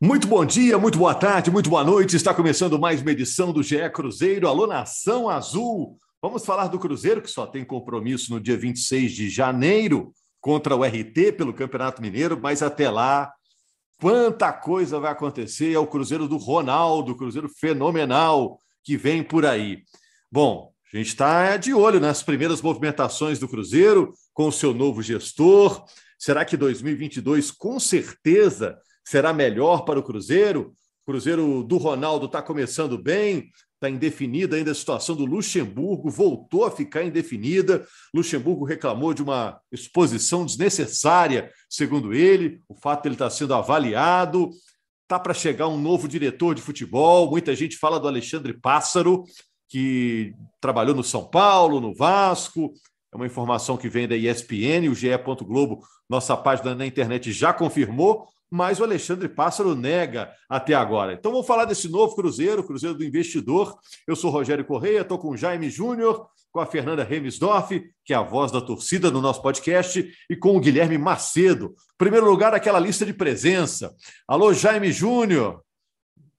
Muito bom dia, muito boa tarde, muito boa noite. Está começando mais uma edição do GE Cruzeiro. Alô, Nação Azul. Vamos falar do Cruzeiro, que só tem compromisso no dia 26 de janeiro contra o RT pelo Campeonato Mineiro, mas até lá, quanta coisa vai acontecer. É o Cruzeiro do Ronaldo, Cruzeiro fenomenal que vem por aí. Bom, a gente está de olho nas primeiras movimentações do Cruzeiro com o seu novo gestor. Será que 2022, com certeza, será melhor para o Cruzeiro. O Cruzeiro do Ronaldo está começando bem, está indefinida ainda a situação do Luxemburgo, voltou a ficar indefinida. Luxemburgo reclamou de uma exposição desnecessária, segundo ele, o fato de ele estar sendo avaliado. Está para chegar um novo diretor de futebol. Muita gente fala do Alexandre Pássaro, que trabalhou no São Paulo, no Vasco. É uma informação que vem da ESPN, o GE. Globo, nossa página na internet já confirmou mas o Alexandre Pássaro nega até agora. Então vamos falar desse novo Cruzeiro, Cruzeiro do Investidor. Eu sou Rogério Correia, estou com o Jaime Júnior, com a Fernanda Remisdorf, que é a voz da torcida no nosso podcast, e com o Guilherme Macedo. Primeiro lugar, aquela lista de presença. Alô, Jaime Júnior,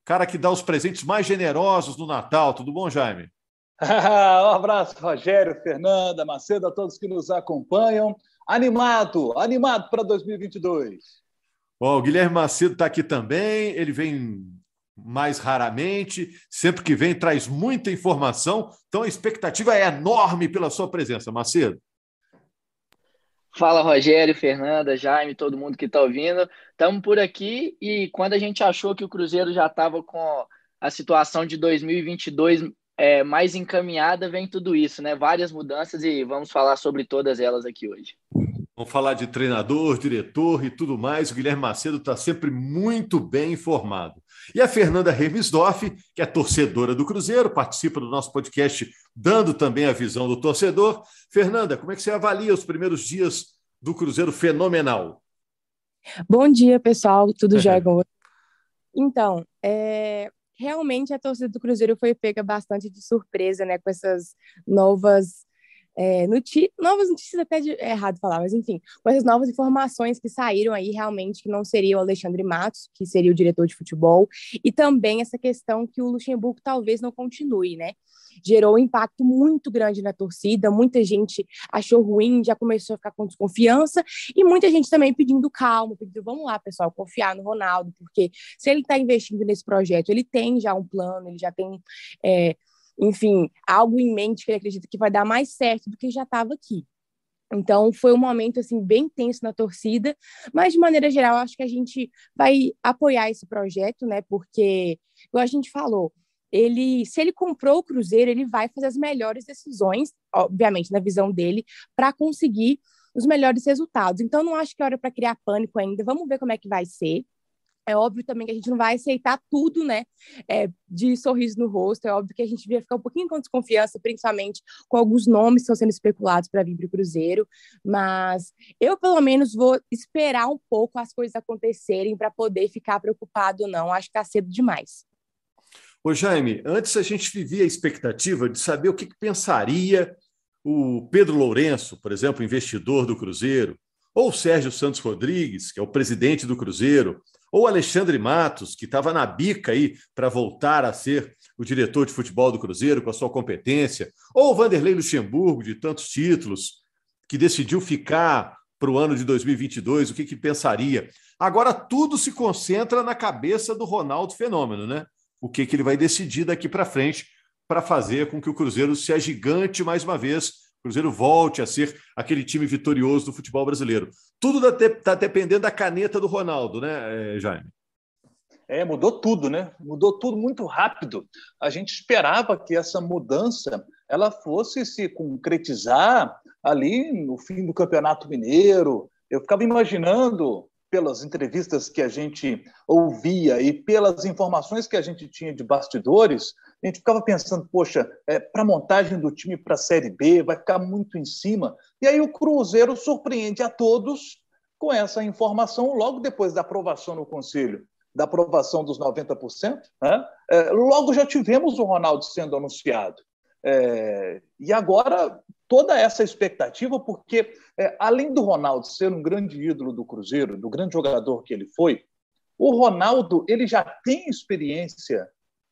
cara que dá os presentes mais generosos no Natal. Tudo bom, Jaime? um abraço, Rogério, Fernanda, Macedo, a todos que nos acompanham. Animado, animado para 2022. O Guilherme Macedo está aqui também, ele vem mais raramente, sempre que vem traz muita informação, então a expectativa é enorme pela sua presença, Macedo. Fala Rogério, Fernanda, Jaime, todo mundo que está ouvindo. Estamos por aqui e quando a gente achou que o Cruzeiro já estava com a situação de 2022 é, mais encaminhada, vem tudo isso, né? Várias mudanças e vamos falar sobre todas elas aqui hoje. Vamos falar de treinador, diretor e tudo mais. O Guilherme Macedo está sempre muito bem informado. E a Fernanda Remisdorf, que é torcedora do Cruzeiro, participa do nosso podcast, dando também a visão do torcedor. Fernanda, como é que você avalia os primeiros dias do Cruzeiro fenomenal? Bom dia, pessoal. Tudo já Então, é, realmente a torcida do Cruzeiro foi pega bastante de surpresa, né, com essas novas é, noti novas notícias até de, é errado falar, mas enfim, com essas novas informações que saíram aí realmente que não seria o Alexandre Matos, que seria o diretor de futebol, e também essa questão que o Luxemburgo talvez não continue, né? Gerou um impacto muito grande na torcida, muita gente achou ruim, já começou a ficar com desconfiança, e muita gente também pedindo calma, pedindo, vamos lá, pessoal, confiar no Ronaldo, porque se ele está investindo nesse projeto, ele tem já um plano, ele já tem é, enfim, algo em mente que ele acredita que vai dar mais certo do que já estava aqui. Então, foi um momento, assim, bem tenso na torcida, mas, de maneira geral, acho que a gente vai apoiar esse projeto, né, porque, igual a gente falou, ele, se ele comprou o Cruzeiro, ele vai fazer as melhores decisões, obviamente, na visão dele, para conseguir os melhores resultados. Então, não acho que é hora para criar pânico ainda, vamos ver como é que vai ser. É óbvio também que a gente não vai aceitar tudo, né? É, de sorriso no rosto. É óbvio que a gente vai ficar um pouquinho com desconfiança, principalmente com alguns nomes que estão sendo especulados para vir para o Cruzeiro. Mas eu, pelo menos, vou esperar um pouco as coisas acontecerem para poder ficar preocupado não. Acho que está cedo demais. Ô, Jaime, antes a gente vivia a expectativa de saber o que, que pensaria o Pedro Lourenço, por exemplo, investidor do Cruzeiro, ou Sérgio Santos Rodrigues, que é o presidente do Cruzeiro, ou Alexandre Matos, que estava na bica aí para voltar a ser o diretor de futebol do Cruzeiro com a sua competência, ou Vanderlei Luxemburgo, de tantos títulos, que decidiu ficar para o ano de 2022, o que, que pensaria? Agora tudo se concentra na cabeça do Ronaldo Fenômeno, né? O que, que ele vai decidir daqui para frente para fazer com que o Cruzeiro seja gigante mais uma vez o Cruzeiro volte a ser aquele time vitorioso do futebol brasileiro. Tudo está dependendo da caneta do Ronaldo, né, eh, Jaime? É, mudou tudo, né? Mudou tudo muito rápido. A gente esperava que essa mudança ela fosse se concretizar ali no fim do Campeonato Mineiro. Eu ficava imaginando pelas entrevistas que a gente ouvia e pelas informações que a gente tinha de bastidores, a gente ficava pensando, poxa, é, para a montagem do time para a Série B vai ficar muito em cima. E aí o Cruzeiro surpreende a todos com essa informação logo depois da aprovação no Conselho, da aprovação dos 90%. Né? É, logo já tivemos o Ronaldo sendo anunciado. É, e agora toda essa expectativa, porque é, além do Ronaldo ser um grande ídolo do Cruzeiro, do grande jogador que ele foi, O Ronaldo, ele já tem experiência,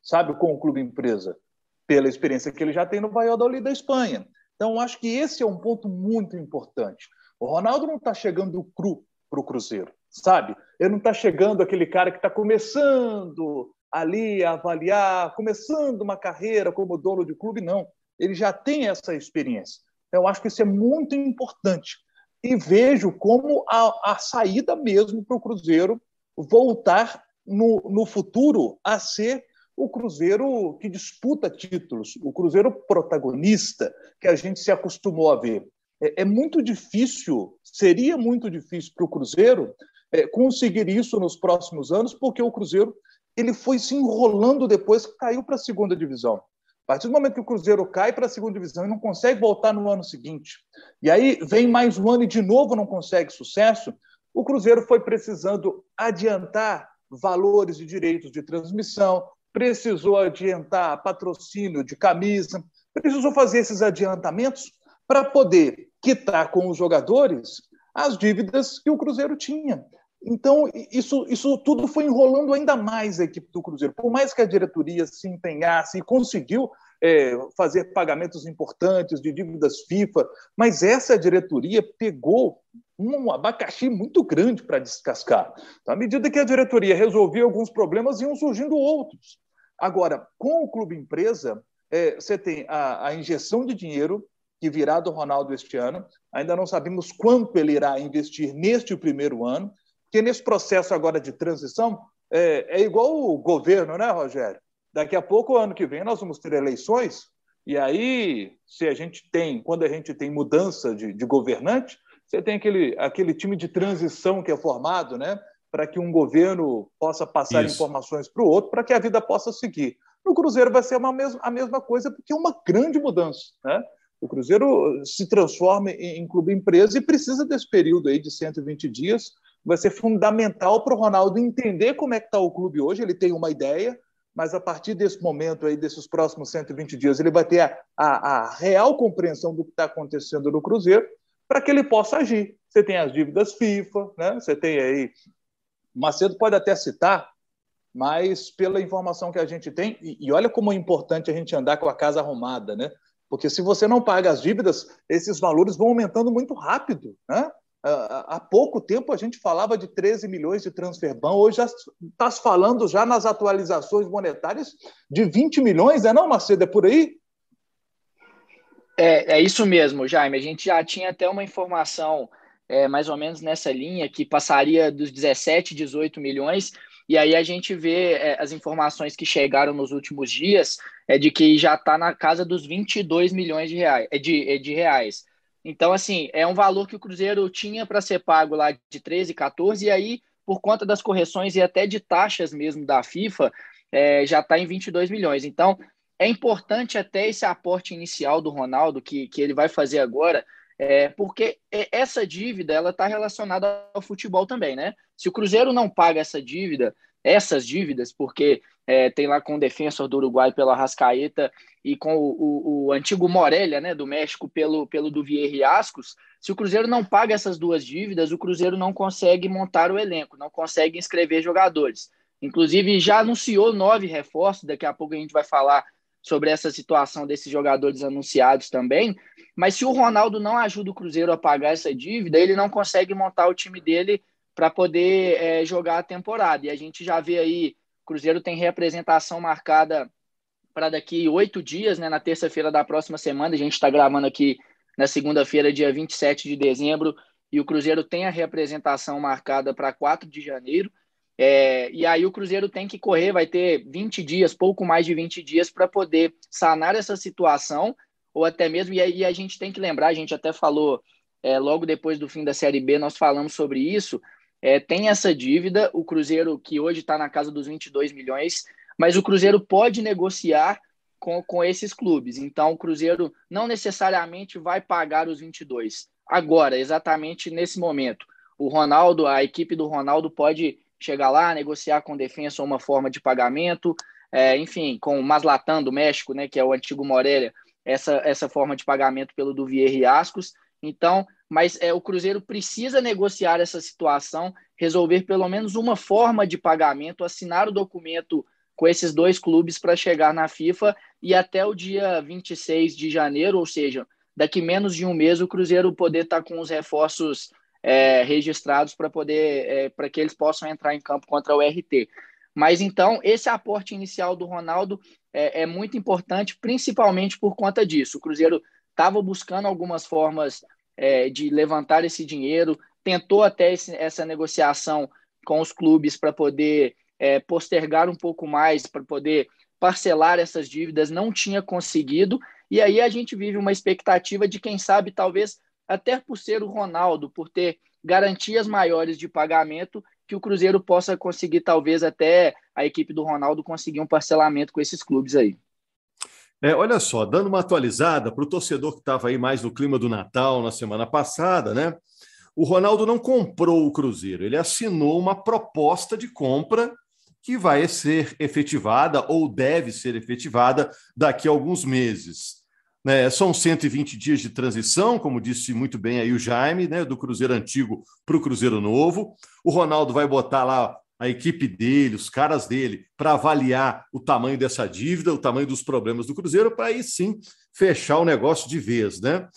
sabe, com o clube empresa, pela experiência que ele já tem no Valladolid da Espanha. Então, acho que esse é um ponto muito importante. O Ronaldo não está chegando cru para o Cruzeiro, sabe? Ele não está chegando aquele cara que está começando ali a avaliar, começando uma carreira como dono de clube, não. Ele já tem essa experiência. Então, acho que isso é muito importante. E vejo como a, a saída mesmo para o Cruzeiro voltar no, no futuro a ser o Cruzeiro que disputa títulos, o Cruzeiro protagonista que a gente se acostumou a ver. É, é muito difícil, seria muito difícil para o Cruzeiro é, conseguir isso nos próximos anos, porque o Cruzeiro ele foi se enrolando depois que caiu para a segunda divisão. A partir do momento que o Cruzeiro cai para a segunda divisão e não consegue voltar no ano seguinte, e aí vem mais um ano e de novo não consegue sucesso, o Cruzeiro foi precisando adiantar valores de direitos de transmissão, precisou adiantar patrocínio de camisa, precisou fazer esses adiantamentos para poder quitar com os jogadores as dívidas que o Cruzeiro tinha. Então, isso, isso tudo foi enrolando ainda mais a equipe do Cruzeiro. Por mais que a diretoria se empenhasse e conseguiu é, fazer pagamentos importantes de dívidas FIFA, mas essa diretoria pegou um abacaxi muito grande para descascar. Então, à medida que a diretoria resolvia alguns problemas, iam surgindo outros. Agora, com o clube empresa, é, você tem a, a injeção de dinheiro que virá do Ronaldo este ano. Ainda não sabemos quanto ele irá investir neste primeiro ano, porque nesse processo agora de transição é, é igual o governo, né, Rogério? Daqui a pouco, ano que vem, nós vamos ter eleições, e aí, se a gente tem, quando a gente tem mudança de, de governante, você tem aquele, aquele time de transição que é formado, né? Para que um governo possa passar Isso. informações para o outro, para que a vida possa seguir. No Cruzeiro vai ser uma mes a mesma coisa, porque é uma grande mudança. Né? O Cruzeiro se transforma em, em clube empresa e precisa desse período aí de 120 dias. Vai ser fundamental para o Ronaldo entender como é que está o clube hoje. Ele tem uma ideia, mas a partir desse momento aí, desses próximos 120 dias, ele vai ter a, a, a real compreensão do que está acontecendo no Cruzeiro para que ele possa agir. Você tem as dívidas FIFA, né? Você tem aí Macedo pode até citar, mas pela informação que a gente tem, e, e olha como é importante a gente andar com a casa arrumada, né? Porque se você não paga as dívidas, esses valores vão aumentando muito rápido. Né? Há pouco tempo a gente falava de 13 milhões de transferban, hoje já está falando já nas atualizações monetárias de 20 milhões, é não, Macedo? É por aí? É, é isso mesmo, Jaime. A gente já tinha até uma informação é, mais ou menos nessa linha, que passaria dos 17, 18 milhões, e aí a gente vê é, as informações que chegaram nos últimos dias é de que já está na casa dos 22 milhões de reais, é de, é de reais. Então, assim, é um valor que o Cruzeiro tinha para ser pago lá de 13, 14, e aí, por conta das correções e até de taxas mesmo da FIFA, é, já está em 22 milhões. Então, é importante até esse aporte inicial do Ronaldo, que, que ele vai fazer agora, é, porque essa dívida ela está relacionada ao futebol também, né? Se o Cruzeiro não paga essa dívida, essas dívidas, porque é, tem lá com o defensor do Uruguai pela Rascaeta e com o, o, o, antigo Morelia, né, do México, pelo, pelo e Ascos, se o Cruzeiro não paga essas duas dívidas, o Cruzeiro não consegue montar o elenco, não consegue inscrever jogadores. Inclusive, já anunciou nove reforços, daqui a pouco a gente vai falar sobre essa situação desses jogadores anunciados também. Mas se o Ronaldo não ajuda o Cruzeiro a pagar essa dívida, ele não consegue montar o time dele para poder é, jogar a temporada. E a gente já vê aí, o Cruzeiro tem representação marcada para daqui oito dias, né, na terça-feira da próxima semana. A gente está gravando aqui na segunda-feira, dia 27 de dezembro, e o Cruzeiro tem a representação marcada para 4 de janeiro. É, e aí o Cruzeiro tem que correr, vai ter 20 dias, pouco mais de 20 dias, para poder sanar essa situação, ou até mesmo, e a gente tem que lembrar, a gente até falou é, logo depois do fim da Série B, nós falamos sobre isso, é, tem essa dívida, o Cruzeiro que hoje está na casa dos 22 milhões, mas o Cruzeiro pode negociar com, com esses clubes, então o Cruzeiro não necessariamente vai pagar os 22, agora, exatamente nesse momento. O Ronaldo, a equipe do Ronaldo pode chegar lá, negociar com defesa uma forma de pagamento, é, enfim, com o Maslatan do México, né, que é o antigo Morelia, essa, essa forma de pagamento pelo Duvier e Ascos. Então, mas é, o Cruzeiro precisa negociar essa situação, resolver pelo menos uma forma de pagamento, assinar o documento com esses dois clubes para chegar na FIFA e até o dia 26 de janeiro, ou seja, daqui menos de um mês, o Cruzeiro poder estar tá com os reforços é, registrados para poder é, para que eles possam entrar em campo contra o RT. Mas então esse aporte inicial do Ronaldo é, é muito importante, principalmente por conta disso. O Cruzeiro estava buscando algumas formas é, de levantar esse dinheiro, tentou até esse, essa negociação com os clubes para poder é, postergar um pouco mais, para poder parcelar essas dívidas, não tinha conseguido. E aí a gente vive uma expectativa de quem sabe, talvez até por ser o Ronaldo, por ter garantias maiores de pagamento, que o Cruzeiro possa conseguir, talvez até a equipe do Ronaldo conseguir um parcelamento com esses clubes aí. É, olha só, dando uma atualizada para o torcedor que estava aí mais no clima do Natal na semana passada, né? O Ronaldo não comprou o Cruzeiro, ele assinou uma proposta de compra que vai ser efetivada ou deve ser efetivada daqui a alguns meses. Né, são 120 dias de transição, como disse muito bem aí o Jaime, né, do Cruzeiro antigo para o Cruzeiro novo. O Ronaldo vai botar lá a equipe dele, os caras dele, para avaliar o tamanho dessa dívida, o tamanho dos problemas do Cruzeiro, para aí sim fechar o negócio de vez, né?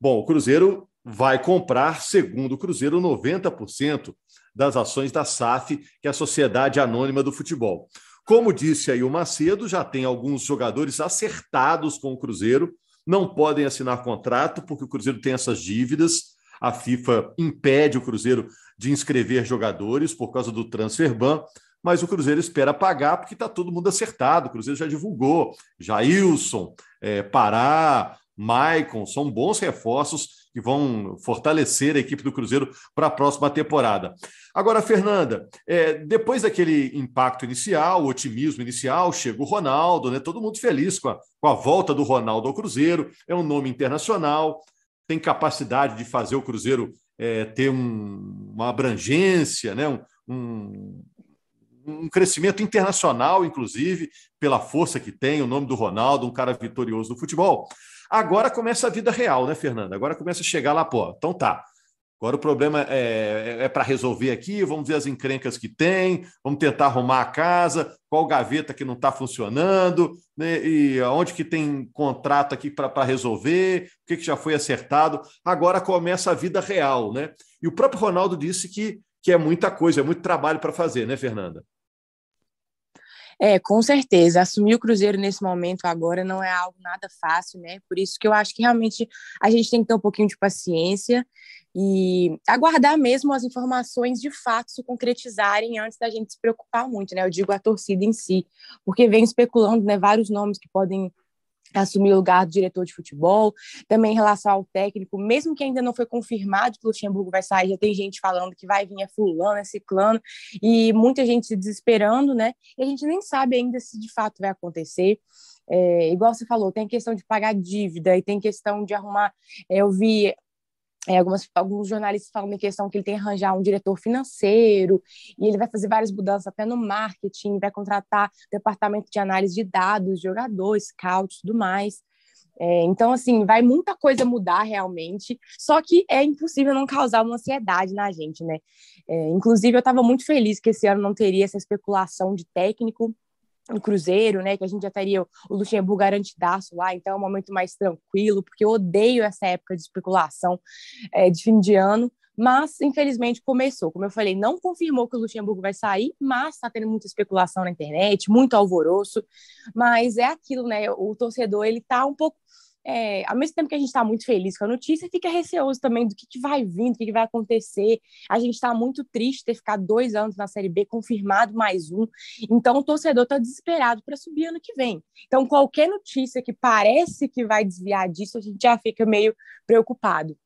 Bom, o Cruzeiro vai comprar, segundo o Cruzeiro, 90% das ações da SAF, que é a Sociedade Anônima do Futebol. Como disse aí o Macedo, já tem alguns jogadores acertados com o Cruzeiro, não podem assinar contrato porque o Cruzeiro tem essas dívidas. A FIFA impede o Cruzeiro de inscrever jogadores por causa do transfer ban, mas o Cruzeiro espera pagar porque está todo mundo acertado. O Cruzeiro já divulgou. Jailson, é, Pará, Maicon, são bons reforços que vão fortalecer a equipe do Cruzeiro para a próxima temporada. Agora, Fernanda, é, depois daquele impacto inicial, o otimismo inicial, chega o Ronaldo, né? Todo mundo feliz com a, com a volta do Ronaldo ao Cruzeiro, é um nome internacional, tem capacidade de fazer o Cruzeiro é, ter um, uma abrangência, né? um, um, um crescimento internacional, inclusive, pela força que tem, o nome do Ronaldo, um cara vitorioso do futebol. Agora começa a vida real, né, Fernanda? Agora começa a chegar lá, pô, então tá. Agora o problema é, é, é para resolver aqui, vamos ver as encrencas que tem, vamos tentar arrumar a casa, qual gaveta que não está funcionando, né, e onde que tem contrato aqui para resolver, o que, que já foi acertado. Agora começa a vida real, né? E o próprio Ronaldo disse que, que é muita coisa, é muito trabalho para fazer, né, Fernanda? É, com certeza. Assumir o Cruzeiro nesse momento agora não é algo nada fácil, né? Por isso que eu acho que realmente a gente tem que ter um pouquinho de paciência e aguardar mesmo as informações de fato se concretizarem antes da gente se preocupar muito, né? Eu digo a torcida em si, porque vem especulando, né, vários nomes que podem assumir o lugar do diretor de futebol, também em relação ao técnico, mesmo que ainda não foi confirmado que o Luxemburgo vai sair, já tem gente falando que vai vir é fulano, é ciclano, e muita gente se desesperando, né? E a gente nem sabe ainda se de fato vai acontecer. É, igual você falou, tem questão de pagar dívida e tem questão de arrumar. É, eu vi é, algumas, alguns jornalistas falam em questão que ele tem que arranjar um diretor financeiro e ele vai fazer várias mudanças até no marketing, vai contratar departamento de análise de dados, jogadores, scout, tudo mais. É, então, assim, vai muita coisa mudar realmente, só que é impossível não causar uma ansiedade na gente, né? É, inclusive, eu estava muito feliz que esse ano não teria essa especulação de técnico, o Cruzeiro, né, que a gente já teria o Luxemburgo garantidaço lá, então é um momento mais tranquilo, porque eu odeio essa época de especulação é, de fim de ano, mas infelizmente começou. Como eu falei, não confirmou que o Luxemburgo vai sair, mas está tendo muita especulação na internet, muito alvoroço, mas é aquilo, né, o torcedor, ele está um pouco é, ao mesmo tempo que a gente está muito feliz com a notícia, fica receoso também do que, que vai vir, do que, que vai acontecer. A gente está muito triste ter ficado dois anos na Série B, confirmado mais um. Então, o torcedor está desesperado para subir ano que vem. Então, qualquer notícia que parece que vai desviar disso, a gente já fica meio preocupado.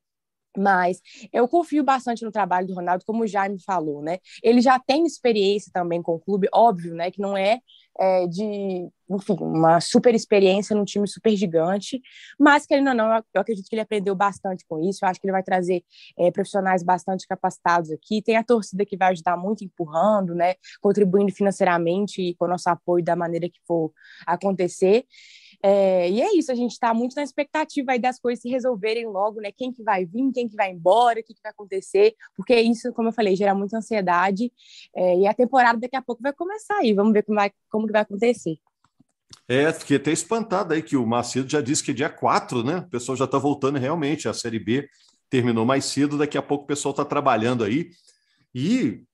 Mas eu confio bastante no trabalho do Ronaldo, como o Jaime falou, né? Ele já tem experiência também com o clube, óbvio, né? Que não é, é de, enfim, uma super experiência num time super gigante, mas que ele não, não, eu acredito que ele aprendeu bastante com isso. Eu acho que ele vai trazer é, profissionais bastante capacitados aqui. Tem a torcida que vai ajudar muito empurrando, né? Contribuindo financeiramente e com o nosso apoio da maneira que for acontecer. É, e é isso, a gente está muito na expectativa aí das coisas se resolverem logo, né? Quem que vai vir, quem que vai embora, o que, que vai acontecer, porque isso, como eu falei, gera muita ansiedade. É, e a temporada daqui a pouco vai começar aí, vamos ver como, vai, como que vai acontecer. É, fiquei até espantado aí que o Macedo já disse que é dia 4, né? O pessoal já está voltando realmente, a Série B terminou mais cedo, daqui a pouco o pessoal está trabalhando aí. E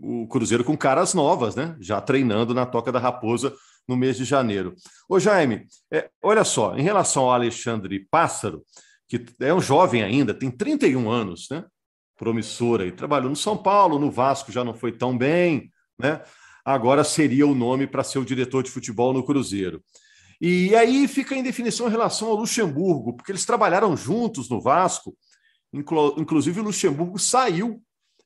o Cruzeiro com caras novas, né? Já treinando na Toca da Raposa no mês de janeiro. Ô, Jaime, é, olha só, em relação ao Alexandre Pássaro, que é um jovem ainda, tem 31 anos, né? Promissor aí, trabalhou no São Paulo, no Vasco já não foi tão bem, né? Agora seria o nome para ser o diretor de futebol no Cruzeiro. E aí fica em definição em relação ao Luxemburgo, porque eles trabalharam juntos no Vasco, inclusive o Luxemburgo saiu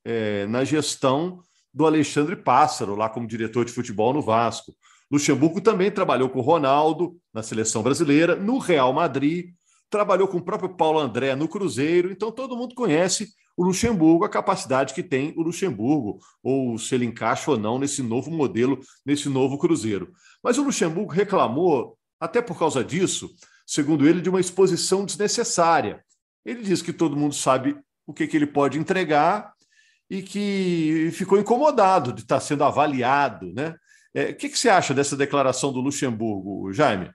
é, na gestão do Alexandre Pássaro, lá como diretor de futebol no Vasco. Luxemburgo também trabalhou com Ronaldo na seleção brasileira, no Real Madrid, trabalhou com o próprio Paulo André no Cruzeiro, então todo mundo conhece o Luxemburgo, a capacidade que tem o Luxemburgo, ou se ele encaixa ou não nesse novo modelo, nesse novo Cruzeiro. Mas o Luxemburgo reclamou, até por causa disso, segundo ele, de uma exposição desnecessária. Ele diz que todo mundo sabe o que, que ele pode entregar e que ficou incomodado de estar sendo avaliado. Né? É, o que, que você acha dessa declaração do Luxemburgo, Jaime?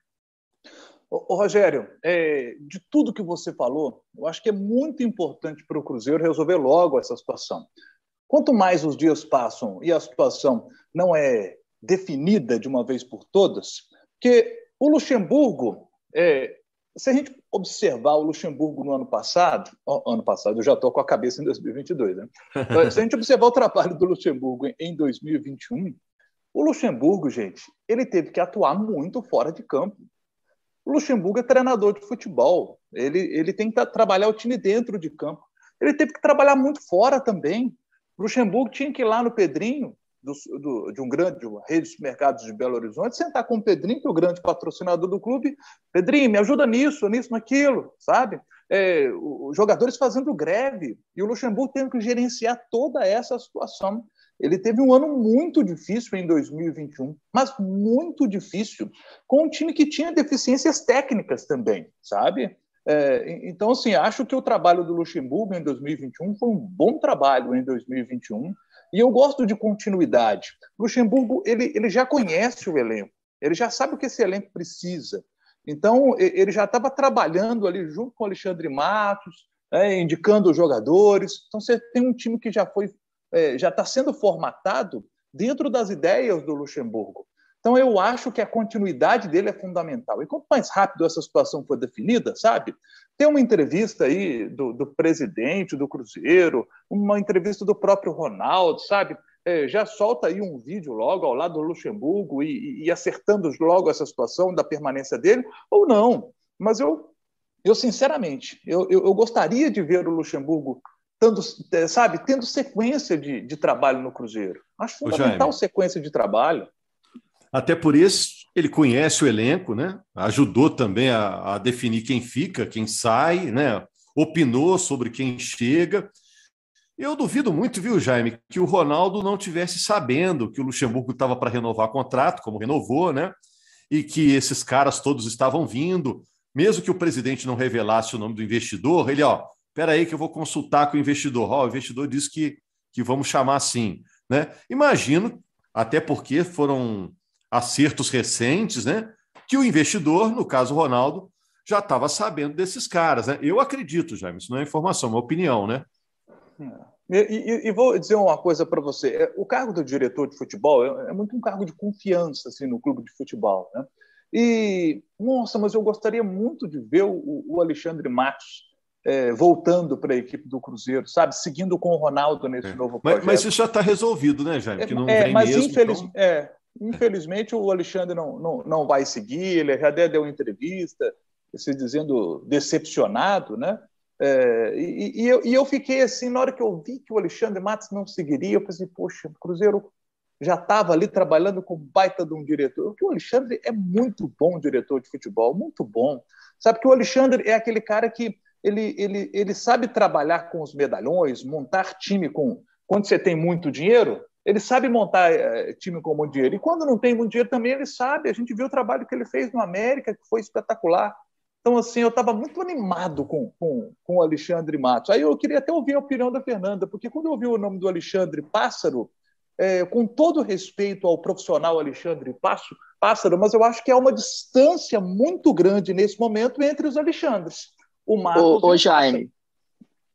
Ô, ô Rogério, é, de tudo que você falou, eu acho que é muito importante para o Cruzeiro resolver logo essa situação. Quanto mais os dias passam e a situação não é definida de uma vez por todas, que o Luxemburgo, é, se a gente observar o Luxemburgo no ano passado, ano passado, eu já estou com a cabeça em 2022, né? se a gente observar o trabalho do Luxemburgo em 2021, o Luxemburgo, gente, ele teve que atuar muito fora de campo. O Luxemburgo é treinador de futebol, ele, ele tem que trabalhar o time dentro de campo. Ele teve que trabalhar muito fora também. O Luxemburgo tinha que ir lá no Pedrinho, do, do, de um grande de uma rede de supermercados de Belo Horizonte, sentar com o Pedrinho, que é o grande patrocinador do clube. Pedrinho, me ajuda nisso, nisso, naquilo, sabe? É, os jogadores fazendo greve e o Luxemburgo tendo que gerenciar toda essa situação. Ele teve um ano muito difícil em 2021, mas muito difícil, com um time que tinha deficiências técnicas também, sabe? É, então, assim, acho que o trabalho do Luxemburgo em 2021 foi um bom trabalho em 2021. E eu gosto de continuidade. Luxemburgo ele, ele já conhece o elenco, ele já sabe o que esse elenco precisa. Então, ele já estava trabalhando ali junto com o Alexandre Matos, é, indicando os jogadores. Então, você tem um time que já foi, já está sendo formatado dentro das ideias do Luxemburgo. Então, eu acho que a continuidade dele é fundamental. E quanto mais rápido essa situação for definida, sabe? Tem uma entrevista aí do, do presidente do Cruzeiro, uma entrevista do próprio Ronaldo, sabe? É, já solta aí um vídeo logo ao lado do Luxemburgo e, e, acertando logo essa situação da permanência dele, ou não. Mas eu, eu sinceramente, eu, eu, eu gostaria de ver o Luxemburgo tendo, é, sabe, tendo sequência de, de trabalho no Cruzeiro. Acho fundamental sequência de trabalho. Até por isso, ele conhece o elenco, né? ajudou também a, a definir quem fica, quem sai, né? opinou sobre quem chega. Eu duvido muito, viu, Jaime, que o Ronaldo não tivesse sabendo que o Luxemburgo estava para renovar contrato, como renovou, né? E que esses caras todos estavam vindo. Mesmo que o presidente não revelasse o nome do investidor, ele, ó, espera aí que eu vou consultar com o investidor. Ó, o investidor disse que, que vamos chamar assim, né? Imagino, até porque foram acertos recentes, né? Que o investidor, no caso o Ronaldo, já estava sabendo desses caras, né? Eu acredito, Jaime, isso não é informação, é uma opinião, né? E, e, e vou dizer uma coisa para você: é, o cargo do diretor de futebol é, é, muito um cargo de confiança assim, no clube de futebol, né? E, nossa, mas eu gostaria muito de ver o, o Alexandre Matos é, voltando para a equipe do Cruzeiro, sabe? Seguindo com o Ronaldo nesse é. novo projeto. Mas, mas isso já está resolvido, né, Jaime? Que não é, vem mas mesmo, infeliz... então... é, Infelizmente, o Alexandre não, não, não vai seguir, ele já deu uma entrevista se dizendo decepcionado, né? É, e, e, eu, e, eu, fiquei assim, na hora que eu vi que o Alexandre Matos não seguiria, eu pensei, poxa, o Cruzeiro já estava ali trabalhando com baita de um diretor. Porque o Alexandre é muito bom diretor de futebol, muito bom. Sabe que o Alexandre é aquele cara que ele, ele, ele sabe trabalhar com os medalhões, montar time com. Quando você tem muito dinheiro, ele sabe montar é, time com muito dinheiro. E quando não tem muito dinheiro também, ele sabe. A gente viu o trabalho que ele fez no América, que foi espetacular. Então, assim, eu estava muito animado com, com, com o Alexandre Matos. Aí eu queria até ouvir a opinião da Fernanda, porque quando eu ouvi o nome do Alexandre Pássaro, é, com todo respeito ao profissional Alexandre Pássaro, mas eu acho que há uma distância muito grande nesse momento entre os Alexandres. O Marcos ô, Jaime,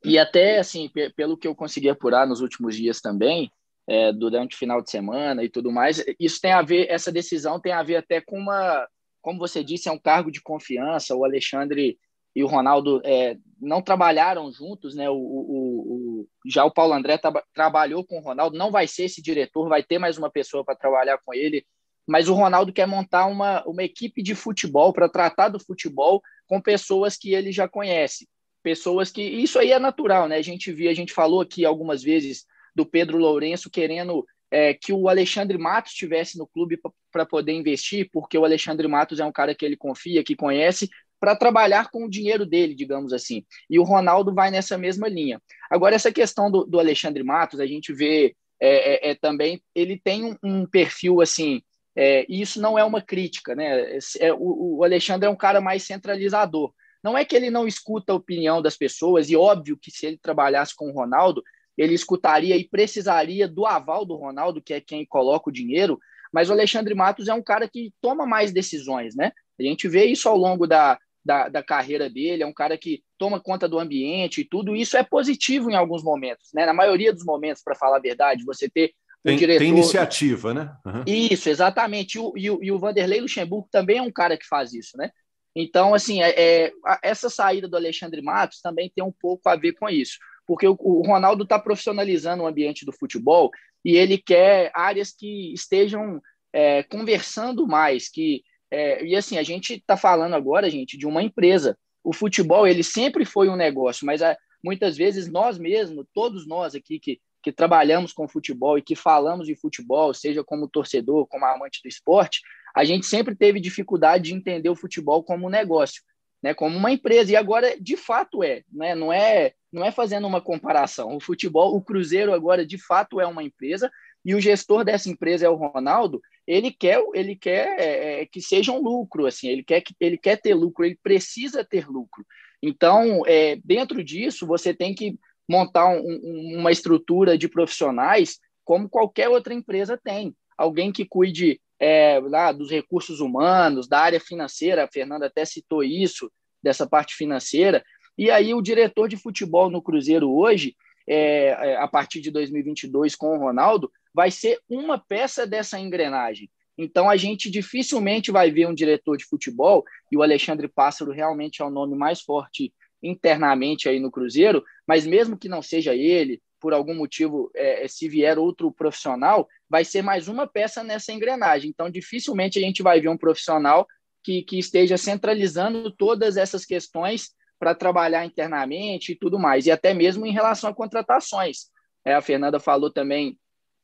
e até assim, pelo que eu consegui apurar nos últimos dias também, é, durante o final de semana e tudo mais, isso tem a ver, essa decisão tem a ver até com uma como você disse, é um cargo de confiança. O Alexandre e o Ronaldo é, não trabalharam juntos, né? O, o, o, já o Paulo André tra trabalhou com o Ronaldo, não vai ser esse diretor, vai ter mais uma pessoa para trabalhar com ele. Mas o Ronaldo quer montar uma, uma equipe de futebol para tratar do futebol com pessoas que ele já conhece. Pessoas que. Isso aí é natural, né? A gente viu, a gente falou aqui algumas vezes do Pedro Lourenço querendo é, que o Alexandre Matos estivesse no clube para poder investir, porque o Alexandre Matos é um cara que ele confia, que conhece, para trabalhar com o dinheiro dele, digamos assim. E o Ronaldo vai nessa mesma linha. Agora, essa questão do, do Alexandre Matos, a gente vê é, é, é também, ele tem um, um perfil assim, é, e isso não é uma crítica, né? É, o, o Alexandre é um cara mais centralizador. Não é que ele não escuta a opinião das pessoas, e óbvio que se ele trabalhasse com o Ronaldo, ele escutaria e precisaria do aval do Ronaldo, que é quem coloca o dinheiro, mas o Alexandre Matos é um cara que toma mais decisões, né? A gente vê isso ao longo da, da, da, carreira dele, é um cara que toma conta do ambiente e tudo isso é positivo em alguns momentos, né? Na maioria dos momentos, para falar a verdade, você ter tem, diretor... Tem iniciativa, né? Uhum. Isso, exatamente. E o, e, o, e o Vanderlei Luxemburgo também é um cara que faz isso, né? Então, assim, é, é, essa saída do Alexandre Matos também tem um pouco a ver com isso porque o, o Ronaldo está profissionalizando o ambiente do futebol e ele quer áreas que estejam é, conversando mais, que é, e assim a gente está falando agora, gente, de uma empresa. O futebol ele sempre foi um negócio, mas a, muitas vezes nós mesmos, todos nós aqui que que trabalhamos com futebol e que falamos de futebol, seja como torcedor, como amante do esporte, a gente sempre teve dificuldade de entender o futebol como um negócio né, como uma empresa. E agora, de fato, é, né, não é, não é fazendo uma comparação. O futebol, o Cruzeiro agora, de fato, é uma empresa e o gestor dessa empresa é o Ronaldo. Ele quer, ele quer é, é que seja um lucro, assim. Ele quer que ele quer ter lucro. Ele precisa ter lucro. Então, é, dentro disso, você tem que montar um, uma estrutura de profissionais como qualquer outra empresa tem. Alguém que cuide é, lá dos recursos humanos, da área financeira, a Fernanda até citou isso, dessa parte financeira. E aí o diretor de futebol no Cruzeiro hoje, é, é a partir de 2022 com o Ronaldo, vai ser uma peça dessa engrenagem. Então a gente dificilmente vai ver um diretor de futebol, e o Alexandre Pássaro realmente é o nome mais forte internamente aí no Cruzeiro, mas mesmo que não seja ele, por algum motivo, é, se vier outro profissional, vai ser mais uma peça nessa engrenagem. Então, dificilmente a gente vai ver um profissional que, que esteja centralizando todas essas questões para trabalhar internamente e tudo mais, e até mesmo em relação a contratações. É, a Fernanda falou também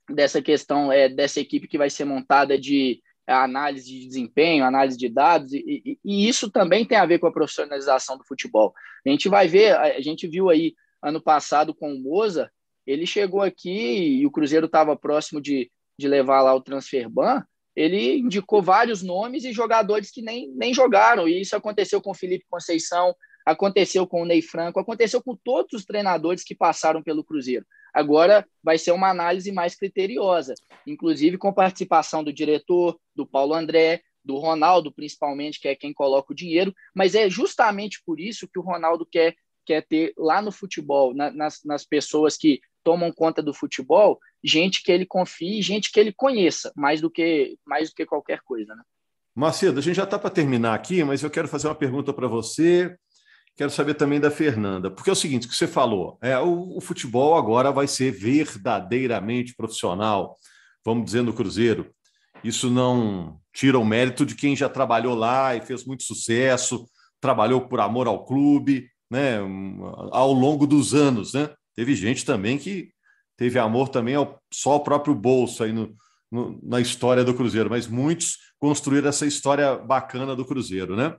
dessa questão é, dessa equipe que vai ser montada de análise de desempenho, análise de dados, e, e, e, isso também tem a ver com a profissionalização do futebol. A gente vai ver, a gente viu aí ano passado com o Moza, ele chegou aqui e o Cruzeiro estava próximo de, de levar lá o transfer ban, ele indicou vários nomes e jogadores que nem, nem jogaram. E isso aconteceu com o Felipe Conceição, aconteceu com o Ney Franco, aconteceu com todos os treinadores que passaram pelo Cruzeiro. Agora vai ser uma análise mais criteriosa, inclusive com participação do diretor, do Paulo André, do Ronaldo, principalmente, que é quem coloca o dinheiro, mas é justamente por isso que o Ronaldo quer, quer ter lá no futebol, na, nas, nas pessoas que tomam conta do futebol, gente que ele confie, gente que ele conheça, mais do que mais do que qualquer coisa, né? Macedo, a gente já está para terminar aqui, mas eu quero fazer uma pergunta para você. Quero saber também da Fernanda, porque é o seguinte: que você falou, é o, o futebol agora vai ser verdadeiramente profissional, vamos dizer no Cruzeiro. Isso não tira o mérito de quem já trabalhou lá e fez muito sucesso, trabalhou por amor ao clube, né, ao longo dos anos, né? Teve gente também que teve amor também ao, só ao próprio bolso aí no, no, na história do Cruzeiro, mas muitos construíram essa história bacana do Cruzeiro, né?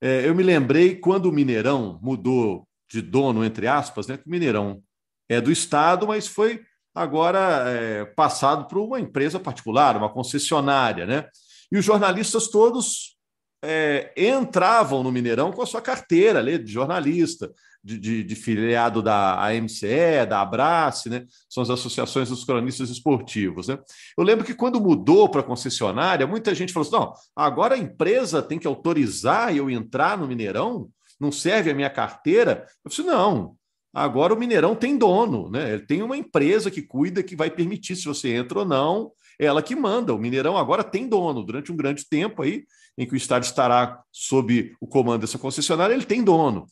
É, eu me lembrei quando o Mineirão mudou de dono, entre aspas, né? Que o Mineirão é do Estado, mas foi agora é, passado para uma empresa particular, uma concessionária, né? E os jornalistas todos é, entravam no Mineirão com a sua carteira ali, de jornalista, de, de, de, filiado da AMCE, da Abrace, né? são as associações dos cronistas esportivos. Né? Eu lembro que quando mudou para concessionária, muita gente falou assim: não, agora a empresa tem que autorizar eu entrar no Mineirão? Não serve a minha carteira? Eu disse: não, agora o Mineirão tem dono, né? Ele tem uma empresa que cuida, que vai permitir se você entra ou não, ela que manda. O Mineirão agora tem dono durante um grande tempo aí, em que o estádio estará sob o comando dessa concessionária, ele tem dono.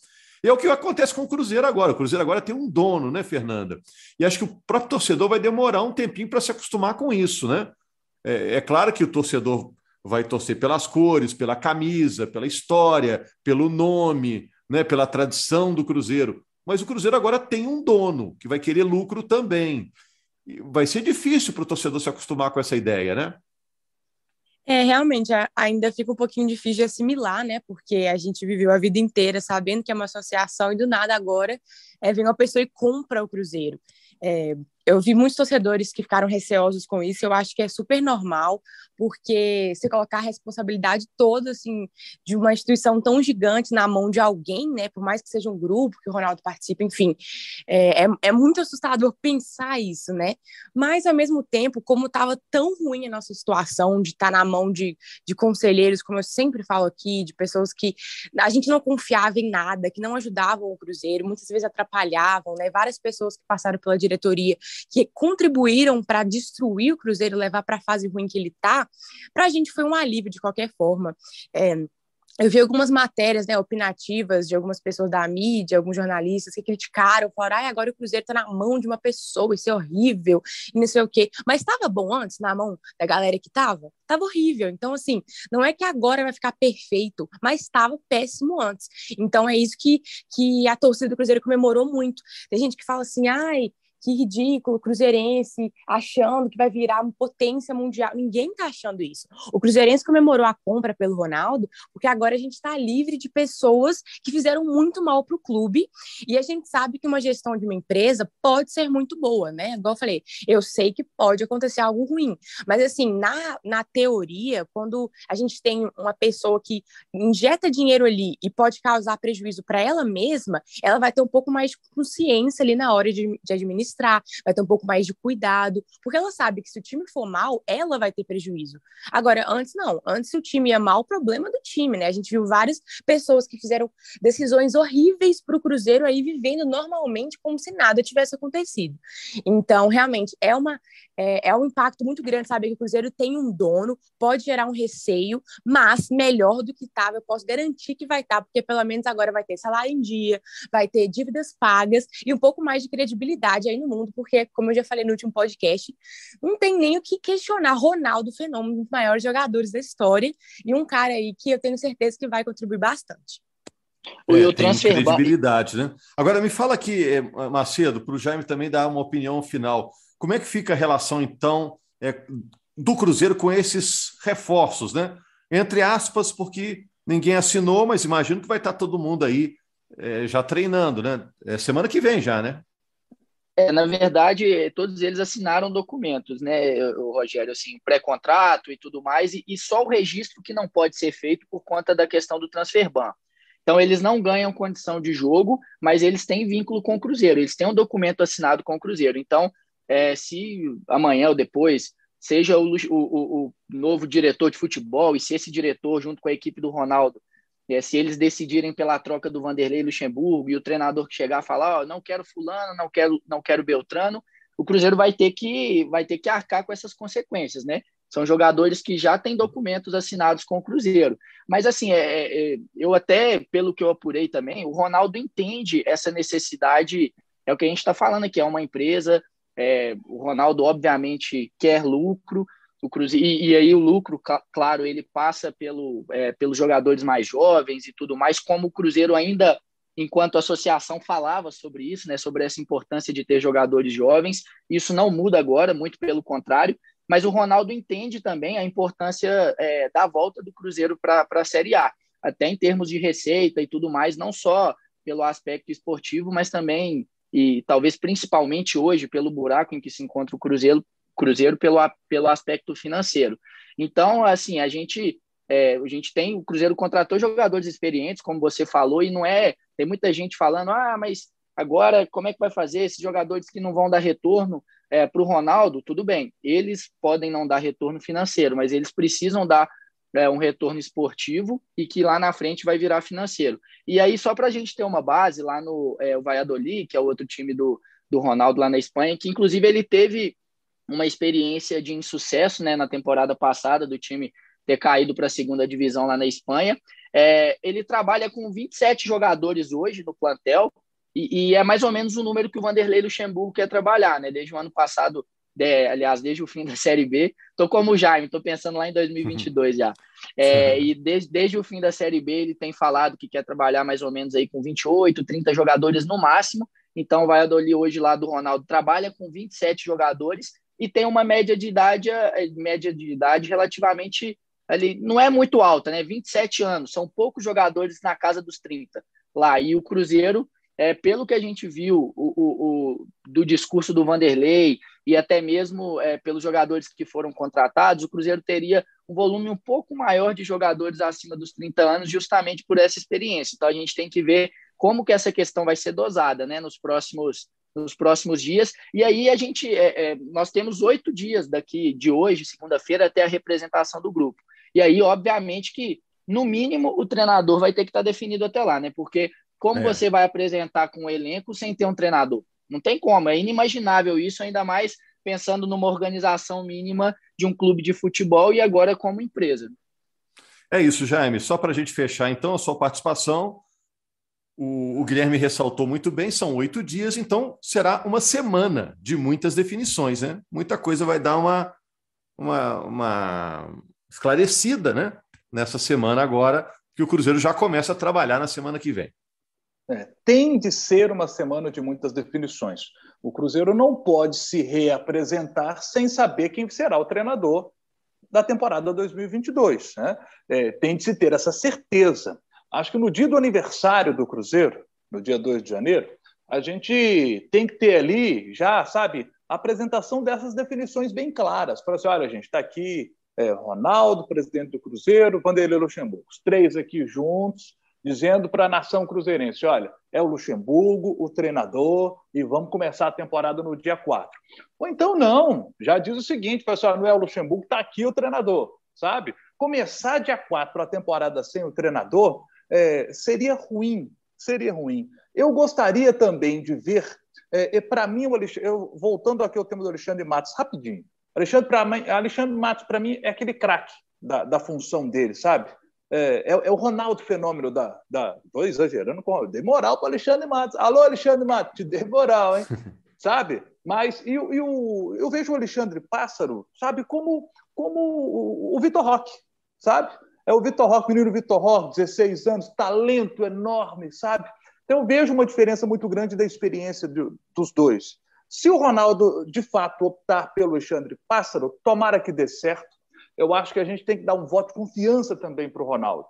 E é o que acontece com o Cruzeiro agora. O Cruzeiro agora tem um dono, né, Fernanda? E acho que o próprio torcedor vai demorar um tempinho para se acostumar com isso, né? É, é, claro que o torcedor vai torcer pelas cores, pela camisa, pela história, pelo nome, né, pela tradição do Cruzeiro. Mas o Cruzeiro agora tem um dono que vai querer lucro também. Vai ser difícil para o torcedor se acostumar com essa ideia, né? É, realmente, ainda fica um pouquinho difícil de assimilar, né? Porque a gente viveu a vida inteira sabendo que é uma associação e do nada agora é, vem uma pessoa e compra o Cruzeiro. É, eu vi muitos torcedores que ficaram receosos com isso. Eu acho que é super normal, porque você colocar a responsabilidade toda assim de uma instituição tão gigante na mão de alguém, né? Por mais que seja um grupo que o Ronaldo participe, enfim, é, é, é muito assustador pensar isso, né? Mas ao mesmo tempo, como estava tão ruim a nossa situação de estar tá na mão de, de conselheiros, como eu sempre falo aqui, de pessoas que a gente não confiava em nada, que não ajudavam o Cruzeiro, muitas vezes atrapalhavam, né? Várias pessoas que passaram pela diretoria que contribuíram para destruir o Cruzeiro, levar para a fase ruim que ele está, para a gente foi um alívio de qualquer forma. É, eu vi algumas matérias né, opinativas de algumas pessoas da mídia, alguns jornalistas que criticaram, falaram, ah, agora o Cruzeiro está na mão de uma pessoa, isso é horrível, e não sei o quê. Mas estava bom antes, na mão da galera que estava? Estava horrível. Então, assim, não é que agora vai ficar perfeito, mas estava péssimo antes. Então, é isso que, que a torcida do Cruzeiro comemorou muito. Tem gente que fala assim, ai, que ridículo, cruzeirense achando que vai virar uma potência mundial. Ninguém está achando isso. O cruzeirense comemorou a compra pelo Ronaldo, porque agora a gente está livre de pessoas que fizeram muito mal para o clube, e a gente sabe que uma gestão de uma empresa pode ser muito boa, né? Igual eu falei, eu sei que pode acontecer algo ruim, mas assim, na, na teoria, quando a gente tem uma pessoa que injeta dinheiro ali e pode causar prejuízo para ela mesma, ela vai ter um pouco mais de consciência ali na hora de, de administrar administrar, vai ter um pouco mais de cuidado, porque ela sabe que se o time for mal, ela vai ter prejuízo. Agora, antes não, antes se o time ia mal, o problema é do time, né? A gente viu várias pessoas que fizeram decisões horríveis para o Cruzeiro aí vivendo normalmente como se nada tivesse acontecido. Então, realmente, é uma é, é um impacto muito grande saber que o Cruzeiro tem um dono, pode gerar um receio, mas melhor do que estava, eu posso garantir que vai estar, tá, porque pelo menos agora vai ter salário em dia, vai ter dívidas pagas e um pouco mais de credibilidade aí no mundo, porque, como eu já falei no último podcast, não tem nem o que questionar. Ronaldo, fenômeno, um dos maiores jogadores da história, e um cara aí que eu tenho certeza que vai contribuir bastante. É, o tem credibilidade, né? Agora me fala aqui, eh, Macedo, para o Jaime também dar uma opinião final. Como é que fica a relação, então, é, do Cruzeiro com esses reforços, né? Entre aspas, porque ninguém assinou, mas imagino que vai estar todo mundo aí é, já treinando, né? É semana que vem já, né? É, na verdade, todos eles assinaram documentos, né, Rogério, assim, pré-contrato e tudo mais, e, e, só o registro que não pode ser feito por conta da questão do transfer ban. Então, eles não ganham condição de jogo, mas eles têm vínculo com o Cruzeiro, eles têm um documento assinado com o Cruzeiro. Então, é, se amanhã ou depois seja o, o, o, novo diretor de futebol e se esse diretor, junto com a equipe do Ronaldo, é, se eles decidirem pela troca do Vanderlei Luxemburgo e o treinador que chegar falar, oh, não quero fulano, não quero, não quero Beltrano, o Cruzeiro vai ter que vai ter que arcar com essas consequências, né? São jogadores que já têm documentos assinados com o Cruzeiro. Mas, assim, é, é, é eu até, pelo que eu apurei também, o Ronaldo entende essa necessidade, é o que a gente está falando aqui, é uma empresa, é, o Ronaldo, obviamente, quer lucro, o Cruzeiro, e, e, aí o lucro, claro, ele passa pelo, é, pelos jogadores mais jovens e tudo mais, como o Cruzeiro ainda, enquanto associação, falava sobre isso, né, sobre essa importância de ter jogadores jovens. Isso não muda agora, muito pelo contrário, mas o Ronaldo entende também a importância é, da volta do Cruzeiro para a Série A, até em termos de receita e tudo mais, não só pelo aspecto esportivo, mas também e talvez principalmente hoje pelo buraco em que se encontra o Cruzeiro, Cruzeiro pelo, pelo aspecto financeiro. Então, assim, a gente é, a gente tem o Cruzeiro contratou jogadores experientes, como você falou, e não é tem muita gente falando, ah, mas agora como é que vai fazer esses jogadores que não vão dar retorno é, para o Ronaldo? Tudo bem, eles podem não dar retorno financeiro, mas eles precisam dar é, um retorno esportivo e que lá na frente vai virar financeiro. E aí, só para a gente ter uma base, lá no é, o Valladolid, que é o outro time do, do Ronaldo lá na Espanha, que inclusive ele teve uma experiência de insucesso né, na temporada passada do time ter caído para a segunda divisão lá na Espanha. É, ele trabalha com 27 jogadores hoje no plantel, e, e, é mais ou menos o número que o Vanderlei Luxemburgo quer trabalhar, né? Desde o ano passado de, aliás, desde o fim da Série B. Estou como o Jaime, estou pensando lá em 2022 já. É, e desde, desde o fim da Série B, ele tem falado que quer trabalhar mais ou menos aí com 28, 30 jogadores no máximo. Então, o Valladolid hoje lá do Ronaldo trabalha com 27 jogadores e tem uma média de idade, é, média de idade relativamente ali, não é muito alta, né? 27 anos, são poucos jogadores na casa dos 30 lá. E o Cruzeiro é, pelo que a gente viu o, o, o, do discurso do Vanderlei e até mesmo é, pelos jogadores que foram contratados, o Cruzeiro teria um volume um pouco maior de jogadores acima dos 30 anos, justamente por essa experiência. Então a gente tem que ver como que essa questão vai ser dosada né, nos próximos nos próximos dias. E aí a gente é, é nós temos oito dias daqui de hoje, segunda-feira, até a representação do grupo. E aí, obviamente, que no mínimo o treinador vai ter que estar definido até lá, né? Porque como é. você vai apresentar com o elenco sem ter um treinador? Não tem como, é inimaginável isso, ainda mais pensando numa organização mínima de um clube de futebol e agora como empresa. É isso, Jaime. Só para a gente fechar, então, a sua participação. O, o, Guilherme ressaltou muito bem, são oito dias, então será uma semana de muitas definições, né? Muita coisa vai dar uma, uma, uma esclarecida, né? Nessa semana agora, que o Cruzeiro já começa a trabalhar na semana que vem. É, tem de ser uma semana de muitas definições. O Cruzeiro não pode se reapresentar sem saber quem será o treinador da temporada 2022. Né? É, tem de se ter essa certeza. Acho que no dia do aniversário do Cruzeiro, no dia 2 de janeiro, a gente tem que ter ali já, sabe, a apresentação dessas definições bem claras. Para assim, olha, gente, está aqui é, Ronaldo, presidente do Cruzeiro, Vanderlei Luxemburgo, os três aqui juntos, dizendo para a nação cruzeirense: olha, é o Luxemburgo, o treinador, e vamos começar a temporada no dia 4. Ou então não, já diz o seguinte, pessoal, não é o Luxemburgo, está aqui o treinador, sabe? Começar dia 4 a temporada sem o treinador é, seria ruim, seria ruim. Eu gostaria também de ver, é, para mim, eu, voltando aqui ao tema do Alexandre Matos, rapidinho. Alexandre, pra, Alexandre Matos, para mim, é aquele craque da, da função dele, sabe? É, é, é, o Ronaldo fenômeno da. da tô exagerando com. Dei moral para Alexandre Matos. Alô, Alexandre Matos, te dei moral, hein? sabe? Mas e, e o, eu vejo o Alexandre Pássaro, sabe, como, como o, o Vitor Roque, sabe? É o Vitor Roque, menino Vitor Roque, 16 anos, talento enorme, sabe? Então eu vejo uma diferença muito grande da experiência de, dos dois. Se o Ronaldo, de fato, optar pelo Alexandre Pássaro, tomara que dê certo eu acho que a gente tem que dar um voto de confiança também para o Ronaldo,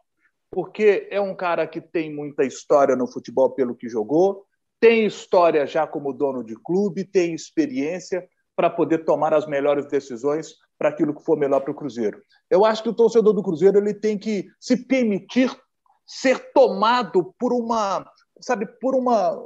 porque é um cara que tem muita história no futebol pelo que jogou, tem história já como dono de clube, tem experiência para poder tomar as melhores decisões para aquilo que for melhor para o Cruzeiro. Eu acho que o torcedor do Cruzeiro ele tem que se permitir ser tomado por uma, sabe, por uma,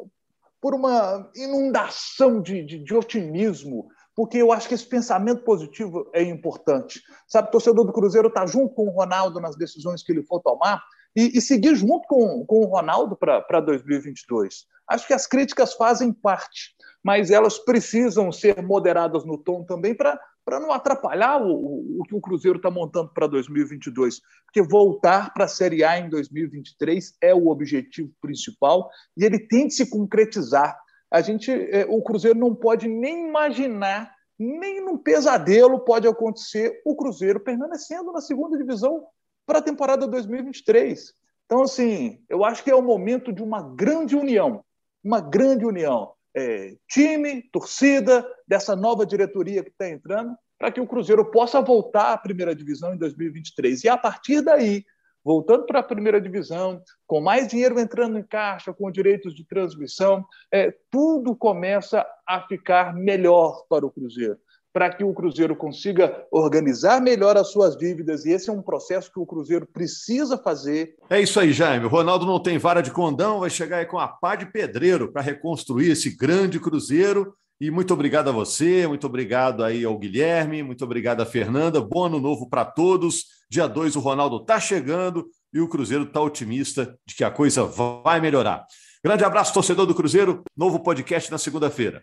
por uma inundação de, de, de otimismo, porque eu acho que esse pensamento positivo é importante. Sabe, o torcedor do Cruzeiro está junto com o Ronaldo nas decisões que ele for tomar e, e seguir junto com, com o Ronaldo para 2022. Acho que as críticas fazem parte, mas elas precisam ser moderadas no tom também para não atrapalhar o, o, o, que o Cruzeiro está montando para 2022. Porque voltar para a Série A em 2023 é o objetivo principal e ele tem de se concretizar a gente, é, o Cruzeiro não pode nem imaginar, nem num pesadelo pode acontecer o Cruzeiro permanecendo na segunda divisão para a temporada 2023. Então, assim, eu acho que é o momento de uma grande união, uma grande união. É, time, torcida, dessa nova diretoria que está entrando, para que o Cruzeiro possa voltar à primeira divisão em 2023. E a partir daí, voltando para a primeira divisão, com mais dinheiro entrando em caixa, com direitos de transmissão, é, tudo começa a ficar melhor para o Cruzeiro para que o Cruzeiro consiga organizar melhor as suas dívidas, e esse é um processo que o Cruzeiro precisa fazer. É isso aí, Jaime. O Ronaldo não tem vara de condão, vai chegar aí com a pá de pedreiro para reconstruir esse grande Cruzeiro. E muito obrigado a você, muito obrigado aí ao Guilherme, muito obrigado a Fernanda. Bom ano novo para todos. Dia 2 o Ronaldo está chegando e o Cruzeiro está otimista de que a coisa vai melhorar. Grande abraço, torcedor do Cruzeiro. Novo podcast na segunda-feira.